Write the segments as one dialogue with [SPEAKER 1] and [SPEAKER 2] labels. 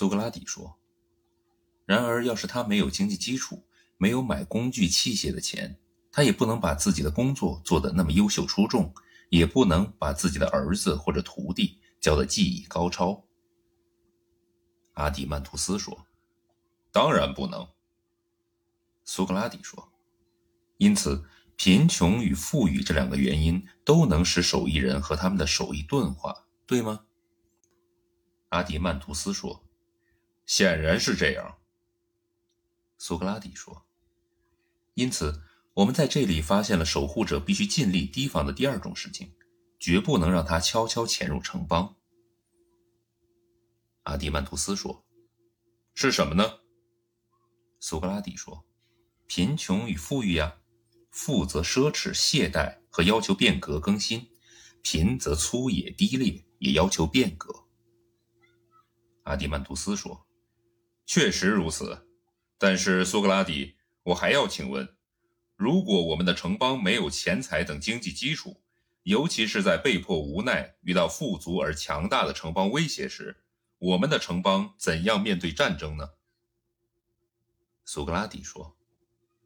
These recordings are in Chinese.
[SPEAKER 1] 苏格拉底说：“然而，要是他没有经济基础，没有买工具器械的钱，他也不能把自己的工作做得那么优秀出众，也不能把自己的儿子或者徒弟教得技艺高超。”阿底曼图斯说：“当然不能。”苏格拉底说：“因此，贫穷与富裕这两个原因都能使手艺人和他们的手艺钝化，对吗？”阿迪曼图斯说：“显然是这样。”苏格拉底说：“因此，我们在这里发现了守护者必须尽力提防的第二种事情，绝不能让他悄悄潜入城邦。”阿迪曼图斯说：“是什么呢？”苏格拉底说：“贫穷与富裕呀，富则奢侈懈怠和要求变革更新，贫则粗野低劣也要求变革。”阿迪曼图斯说：“确实如此，但是苏格拉底，我还要请问：如果我们的城邦没有钱财等经济基础，尤其是在被迫无奈遇到富足而强大的城邦威胁时，我们的城邦怎样面对战争呢？”苏格拉底说：“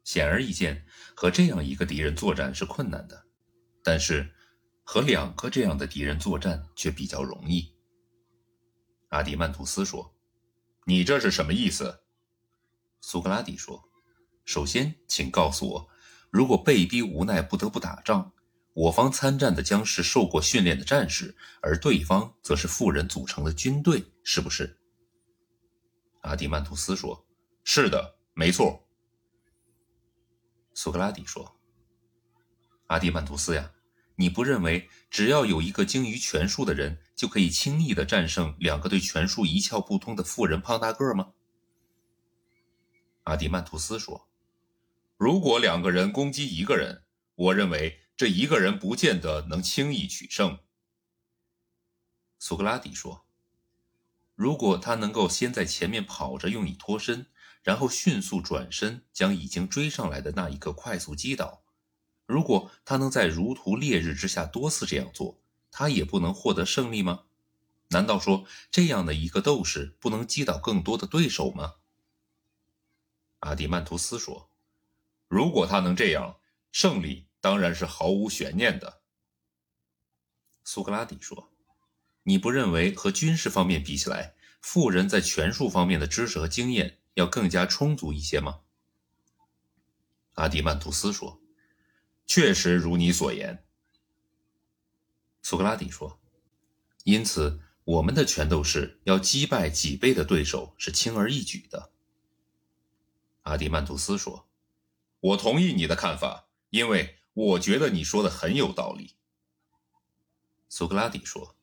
[SPEAKER 1] 显而易见，和这样一个敌人作战是困难的，但是和两个这样的敌人作战却比较容易。”阿迪曼图斯说：“你这是什么意思？”苏格拉底说：“首先，请告诉我，如果被逼无奈不得不打仗，我方参战的将是受过训练的战士，而对方则是富人组成的军队，是不是？”阿迪曼图斯说：“是的，没错。”苏格拉底说：“阿迪曼图斯呀。”你不认为只要有一个精于拳术的人，就可以轻易地战胜两个对拳术一窍不通的富人胖大个吗？阿迪曼图斯说：“如果两个人攻击一个人，我认为这一个人不见得能轻易取胜。”苏格拉底说：“如果他能够先在前面跑着用以脱身，然后迅速转身将已经追上来的那一个快速击倒。”如果他能在如图烈日之下多次这样做，他也不能获得胜利吗？难道说这样的一个斗士不能击倒更多的对手吗？阿迪曼图斯说：“如果他能这样，胜利当然是毫无悬念的。”苏格拉底说：“你不认为和军事方面比起来，富人在拳术方面的知识和经验要更加充足一些吗？”阿迪曼图斯说。确实如你所言，苏格拉底说。因此，我们的拳斗士要击败几倍的对手是轻而易举的。阿迪曼图斯说：“我同意你的看法，因为我觉得你说的很有道理。”苏格拉底说：“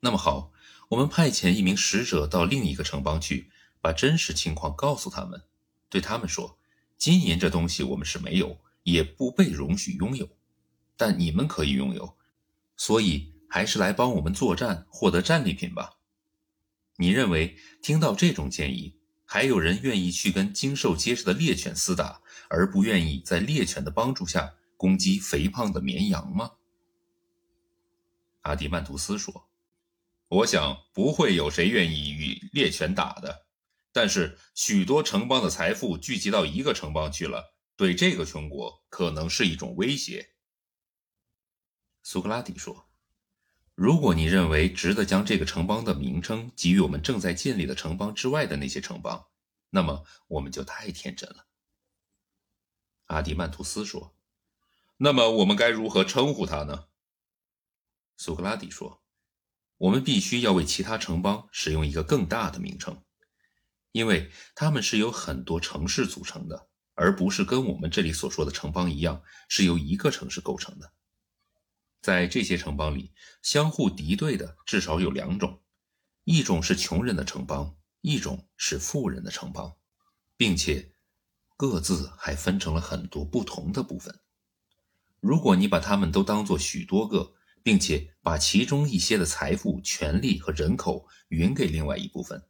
[SPEAKER 1] 那么好，我们派遣一名使者到另一个城邦去，把真实情况告诉他们，对他们说：金银这东西我们是没有。”也不被容许拥有，但你们可以拥有，所以还是来帮我们作战，获得战利品吧。你认为听到这种建议，还有人愿意去跟经受结实的猎犬厮打，而不愿意在猎犬的帮助下攻击肥胖的绵羊吗？阿迪曼图斯说：“我想不会有谁愿意与猎犬打的，但是许多城邦的财富聚集到一个城邦去了。”对这个全国可能是一种威胁，苏格拉底说：“如果你认为值得将这个城邦的名称给予我们正在建立的城邦之外的那些城邦，那么我们就太天真了。”阿迪曼图斯说：“那么我们该如何称呼它呢？”苏格拉底说：“我们必须要为其他城邦使用一个更大的名称，因为它们是由很多城市组成的。”而不是跟我们这里所说的城邦一样，是由一个城市构成的。在这些城邦里，相互敌对的至少有两种：一种是穷人的城邦，一种是富人的城邦，并且各自还分成了很多不同的部分。如果你把它们都当作许多个，并且把其中一些的财富、权力和人口匀给另外一部分。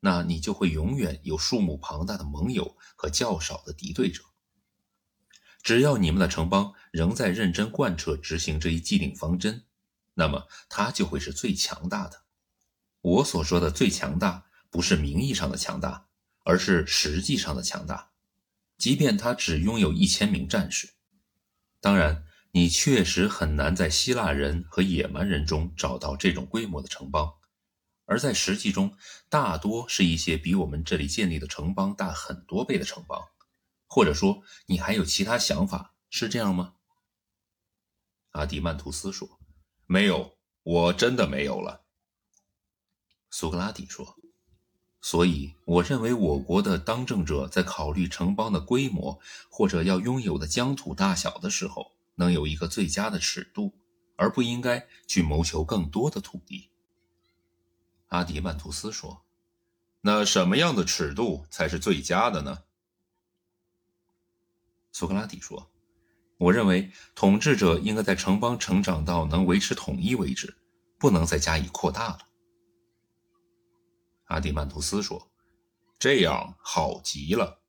[SPEAKER 1] 那你就会永远有数目庞大的盟友和较少的敌对者。只要你们的城邦仍在认真贯彻执行这一既定方针，那么它就会是最强大的。我所说的最强大，不是名义上的强大，而是实际上的强大。即便他只拥有一千名战士，当然，你确实很难在希腊人和野蛮人中找到这种规模的城邦，而在实际中，大多是一些比我们这里建立的城邦大很多倍的城邦。或者说，你还有其他想法？是这样吗？阿迪曼图斯说：“没有，我真的没有了。”苏格拉底说。所以，我认为我国的当政者在考虑城邦的规模或者要拥有的疆土大小的时候，能有一个最佳的尺度，而不应该去谋求更多的土地。阿迪曼图斯说：“那什么样的尺度才是最佳的呢？”苏格拉底说：“我认为统治者应该在城邦成长到能维持统一为止，不能再加以扩大了。”阿迪曼图斯说：“这样好极了。”